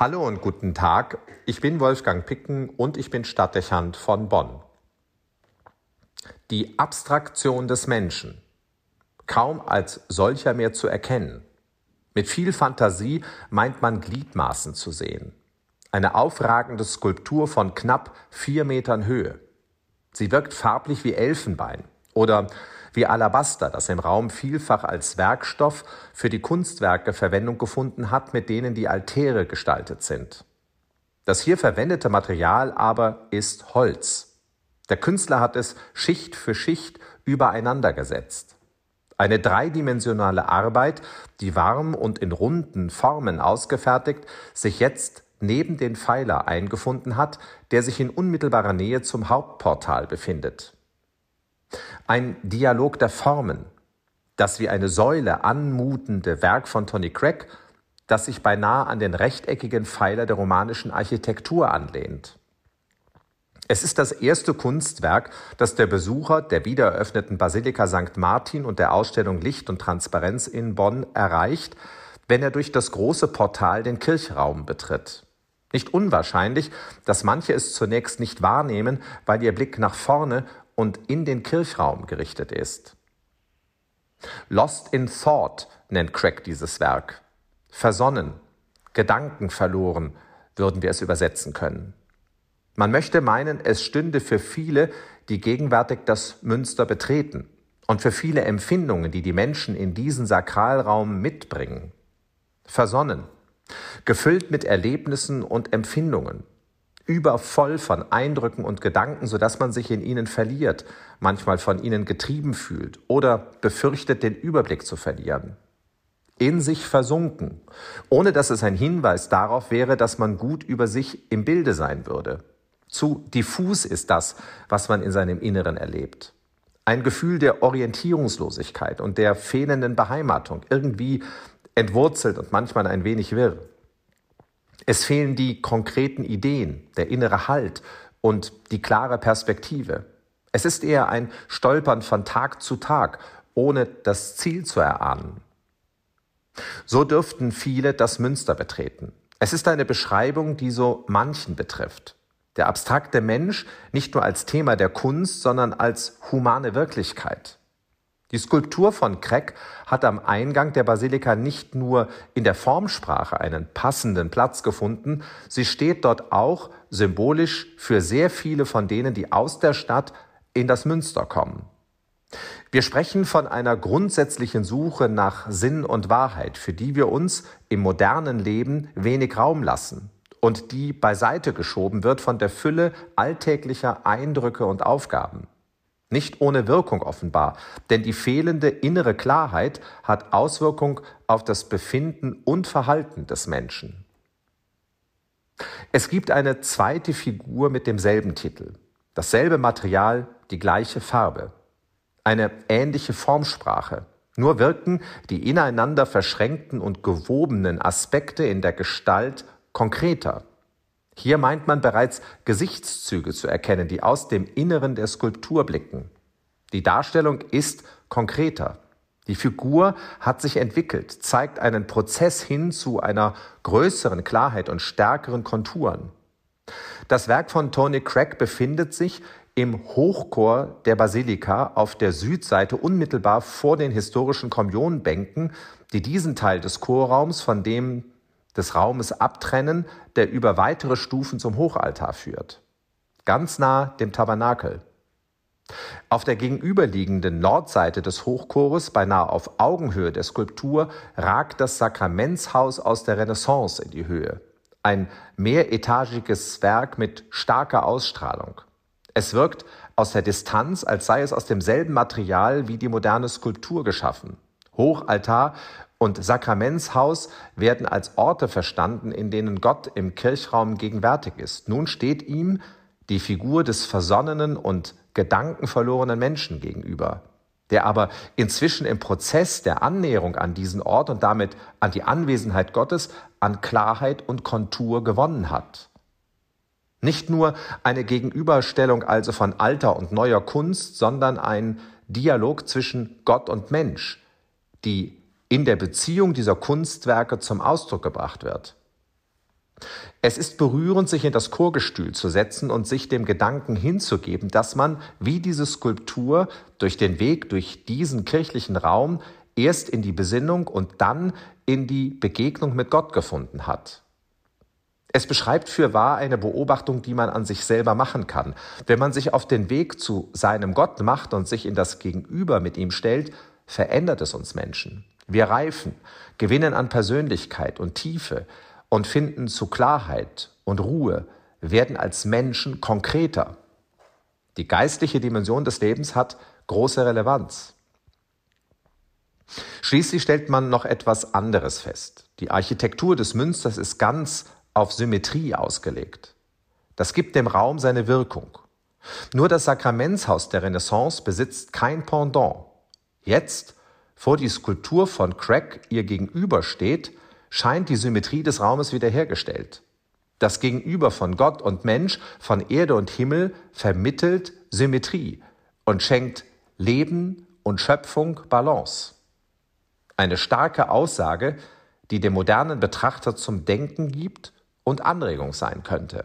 Hallo und guten Tag. Ich bin Wolfgang Picken und ich bin Stadtdechant von Bonn. Die Abstraktion des Menschen. Kaum als solcher mehr zu erkennen. Mit viel Fantasie meint man Gliedmaßen zu sehen. Eine aufragende Skulptur von knapp vier Metern Höhe. Sie wirkt farblich wie Elfenbein oder wie Alabaster, das im Raum vielfach als Werkstoff für die Kunstwerke Verwendung gefunden hat, mit denen die Altäre gestaltet sind. Das hier verwendete Material aber ist Holz. Der Künstler hat es Schicht für Schicht übereinander gesetzt. Eine dreidimensionale Arbeit, die warm und in runden Formen ausgefertigt, sich jetzt neben den Pfeiler eingefunden hat, der sich in unmittelbarer Nähe zum Hauptportal befindet. Ein Dialog der Formen, das wie eine Säule anmutende Werk von Tony Craig, das sich beinahe an den rechteckigen Pfeiler der romanischen Architektur anlehnt. Es ist das erste Kunstwerk, das der Besucher der wiedereröffneten Basilika St. Martin und der Ausstellung Licht und Transparenz in Bonn erreicht, wenn er durch das große Portal den Kirchraum betritt. Nicht unwahrscheinlich, dass manche es zunächst nicht wahrnehmen, weil ihr Blick nach vorne und in den Kirchraum gerichtet ist. Lost in Thought nennt Craig dieses Werk. Versonnen, Gedanken verloren, würden wir es übersetzen können. Man möchte meinen, es stünde für viele, die gegenwärtig das Münster betreten und für viele Empfindungen, die die Menschen in diesen Sakralraum mitbringen. Versonnen, gefüllt mit Erlebnissen und Empfindungen, übervoll von Eindrücken und Gedanken, sodass man sich in ihnen verliert, manchmal von ihnen getrieben fühlt oder befürchtet, den Überblick zu verlieren. In sich versunken, ohne dass es ein Hinweis darauf wäre, dass man gut über sich im Bilde sein würde. Zu diffus ist das, was man in seinem Inneren erlebt. Ein Gefühl der Orientierungslosigkeit und der fehlenden Beheimatung, irgendwie entwurzelt und manchmal ein wenig wirr. Es fehlen die konkreten Ideen, der innere Halt und die klare Perspektive. Es ist eher ein Stolpern von Tag zu Tag, ohne das Ziel zu erahnen. So dürften viele das Münster betreten. Es ist eine Beschreibung, die so manchen betrifft. Der abstrakte Mensch nicht nur als Thema der Kunst, sondern als humane Wirklichkeit. Die Skulptur von Kreck hat am Eingang der Basilika nicht nur in der Formsprache einen passenden Platz gefunden, sie steht dort auch symbolisch für sehr viele von denen, die aus der Stadt in das Münster kommen. Wir sprechen von einer grundsätzlichen Suche nach Sinn und Wahrheit, für die wir uns im modernen Leben wenig Raum lassen und die beiseite geschoben wird von der Fülle alltäglicher Eindrücke und Aufgaben. Nicht ohne Wirkung offenbar, denn die fehlende innere Klarheit hat Auswirkung auf das Befinden und Verhalten des Menschen. Es gibt eine zweite Figur mit demselben Titel, dasselbe Material, die gleiche Farbe, eine ähnliche Formsprache, nur wirken die ineinander verschränkten und gewobenen Aspekte in der Gestalt konkreter. Hier meint man bereits Gesichtszüge zu erkennen, die aus dem Inneren der Skulptur blicken. Die Darstellung ist konkreter. Die Figur hat sich entwickelt, zeigt einen Prozess hin zu einer größeren Klarheit und stärkeren Konturen. Das Werk von Tony Craig befindet sich im Hochchor der Basilika auf der Südseite unmittelbar vor den historischen Kommunionbänken, die diesen Teil des Chorraums von dem des Raumes abtrennen, der über weitere Stufen zum Hochaltar führt. Ganz nah dem Tabernakel. Auf der gegenüberliegenden Nordseite des Hochchores, beinahe auf Augenhöhe der Skulptur, ragt das Sakramentshaus aus der Renaissance in die Höhe. Ein mehretagiges Werk mit starker Ausstrahlung. Es wirkt aus der Distanz, als sei es aus demselben Material wie die moderne Skulptur geschaffen. Hochaltar und Sakramentshaus werden als Orte verstanden, in denen Gott im Kirchraum gegenwärtig ist. Nun steht ihm die Figur des versonnenen und gedankenverlorenen Menschen gegenüber, der aber inzwischen im Prozess der Annäherung an diesen Ort und damit an die Anwesenheit Gottes an Klarheit und Kontur gewonnen hat. Nicht nur eine Gegenüberstellung also von alter und neuer Kunst, sondern ein Dialog zwischen Gott und Mensch, die in der Beziehung dieser Kunstwerke zum Ausdruck gebracht wird. Es ist berührend, sich in das Chorgestühl zu setzen und sich dem Gedanken hinzugeben, dass man, wie diese Skulptur, durch den Weg durch diesen kirchlichen Raum erst in die Besinnung und dann in die Begegnung mit Gott gefunden hat. Es beschreibt für wahr eine Beobachtung, die man an sich selber machen kann. Wenn man sich auf den Weg zu seinem Gott macht und sich in das Gegenüber mit ihm stellt, verändert es uns Menschen. Wir reifen, gewinnen an Persönlichkeit und Tiefe und finden zu Klarheit und Ruhe, werden als Menschen konkreter. Die geistliche Dimension des Lebens hat große Relevanz. Schließlich stellt man noch etwas anderes fest. Die Architektur des Münsters ist ganz auf Symmetrie ausgelegt. Das gibt dem Raum seine Wirkung. Nur das Sakramentshaus der Renaissance besitzt kein Pendant. Jetzt, vor die Skulptur von Craig ihr gegenübersteht, scheint die Symmetrie des Raumes wiederhergestellt. Das Gegenüber von Gott und Mensch, von Erde und Himmel vermittelt Symmetrie und schenkt Leben und Schöpfung Balance. Eine starke Aussage, die dem modernen Betrachter zum Denken gibt und Anregung sein könnte.